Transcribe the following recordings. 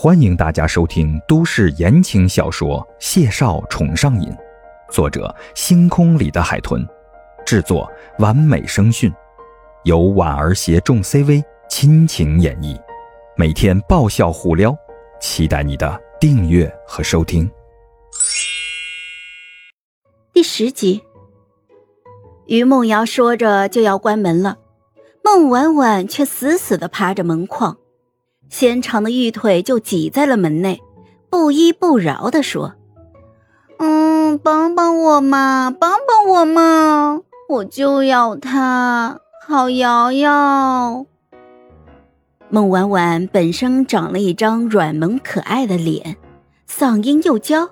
欢迎大家收听都市言情小说《谢少宠上瘾》，作者：星空里的海豚，制作：完美声讯，由婉儿携众 CV 亲情演绎，每天爆笑互撩，期待你的订阅和收听。第十集，于梦瑶说着就要关门了，孟婉婉却死死的趴着门框。纤长的玉腿就挤在了门内，不依不饶地说：“嗯，帮帮我嘛，帮帮我嘛，我就要他，好瑶瑶。”孟婉婉本身长了一张软萌可爱的脸，嗓音又娇，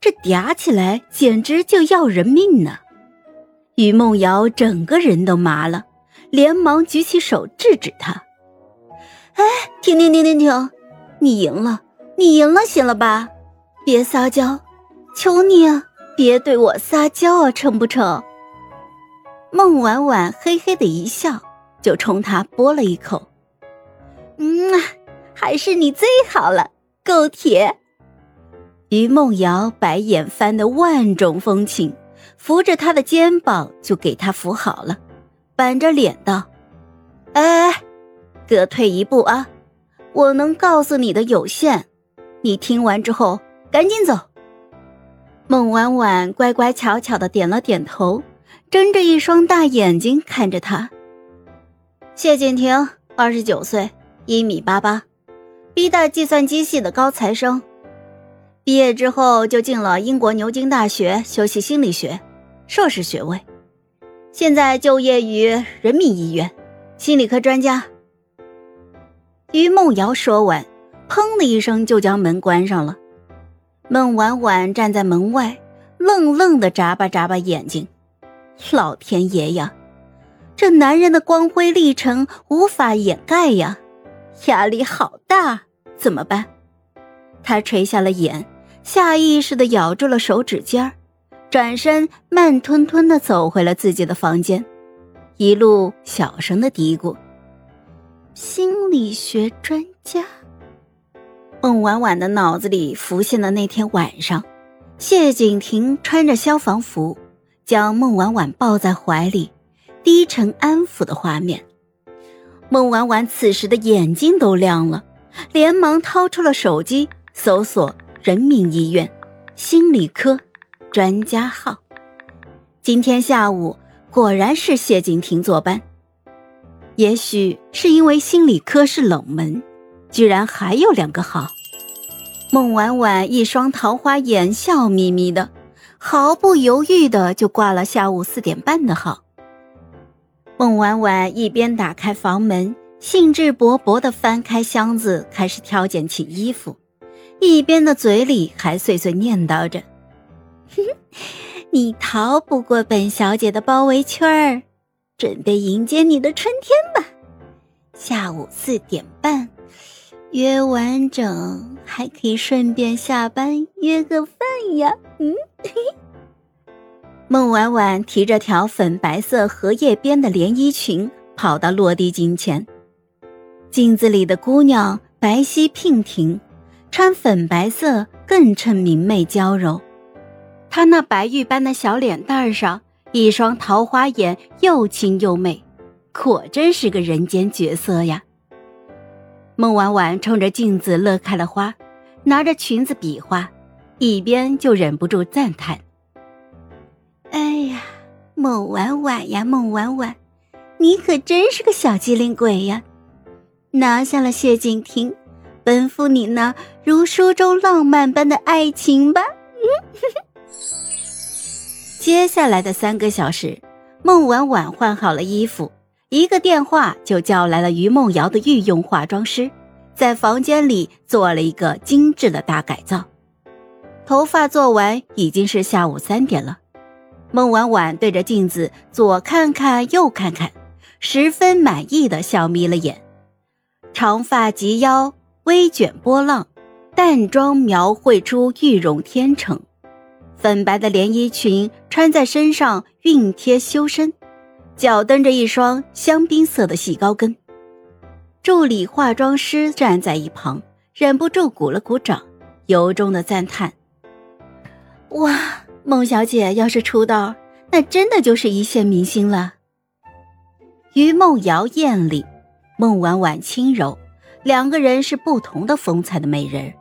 这嗲起来简直就要人命呢。于梦瑶整个人都麻了，连忙举起手制止他。哎，停停停停停！你赢了，你赢了，行了吧？别撒娇，求你啊，别对我撒娇啊，成不成？孟婉婉嘿嘿的一笑，就冲他啵了一口。嗯，还是你最好了，够铁。于梦瑶白眼翻得万种风情，扶着他的肩膀就给他扶好了，板着脸道：“哎。”各退一步啊！我能告诉你的有限，你听完之后赶紧走。孟婉婉乖乖巧巧的点了点头，睁着一双大眼睛看着他。谢景亭，二十九岁，一米八八，B 大计算机系的高材生，毕业之后就进了英国牛津大学修习心理学，硕士学位，现在就业于人民医院，心理科专家。于梦瑶说完，砰的一声就将门关上了。孟婉婉站在门外，愣愣的眨巴眨巴眼睛。老天爷呀，这男人的光辉历程无法掩盖呀，压力好大，怎么办？他垂下了眼，下意识的咬住了手指尖儿，转身慢吞吞的走回了自己的房间，一路小声的嘀咕。心理学专家，孟婉婉的脑子里浮现的那天晚上，谢景亭穿着消防服，将孟婉婉抱在怀里，低沉安抚的画面。孟婉婉此时的眼睛都亮了，连忙掏出了手机，搜索人民医院心理科专家号。今天下午果然是谢景亭坐班。也许是因为心理科是冷门，居然还有两个号。孟婉婉一双桃花眼，笑眯眯的，毫不犹豫的就挂了下午四点半的号。孟婉婉一边打开房门，兴致勃勃的翻开箱子，开始挑拣起衣服，一边的嘴里还碎碎念叨着：“ 你逃不过本小姐的包围圈儿。”准备迎接你的春天吧，下午四点半，约完整还可以顺便下班约个饭呀。嗯，孟婉婉提着条粉白色荷叶边的连衣裙，跑到落地镜前，镜子里的姑娘白皙娉婷，穿粉白色更衬明媚娇柔，她那白玉般的小脸蛋上。一双桃花眼又清又媚，果真是个人间绝色呀。孟婉婉冲着镜子乐开了花，拿着裙子比划，一边就忍不住赞叹：“哎呀，孟婉婉呀，孟婉婉，你可真是个小机灵鬼呀！拿下了谢景亭，奔赴你那如书中浪漫般的爱情吧。”嗯。接下来的三个小时，孟婉婉换好了衣服，一个电话就叫来了于梦瑶的御用化妆师，在房间里做了一个精致的大改造。头发做完已经是下午三点了，孟婉婉对着镜子左看看右看看，十分满意的笑眯了眼。长发及腰，微卷波浪，淡妆描绘出玉容天成。粉白的连衣裙穿在身上熨贴修身，脚蹬着一双香槟色的细高跟。助理化妆师站在一旁，忍不住鼓了鼓掌，由衷的赞叹：“哇，孟小姐要是出道，那真的就是一线明星了。”于梦瑶艳丽，孟婉婉轻柔，两个人是不同的风采的美人。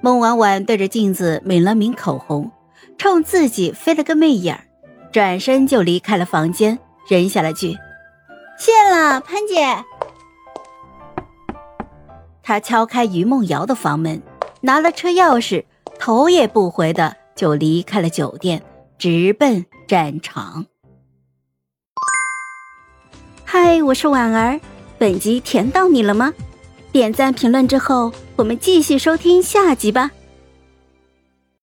孟婉婉对着镜子抿了抿口红，冲自己飞了个媚眼转身就离开了房间，扔下了句：“谢了，潘姐。”他敲开于梦瑶的房门，拿了车钥匙，头也不回的就离开了酒店，直奔战场。嗨，我是婉儿，本集甜到你了吗？点赞评论之后，我们继续收听下集吧。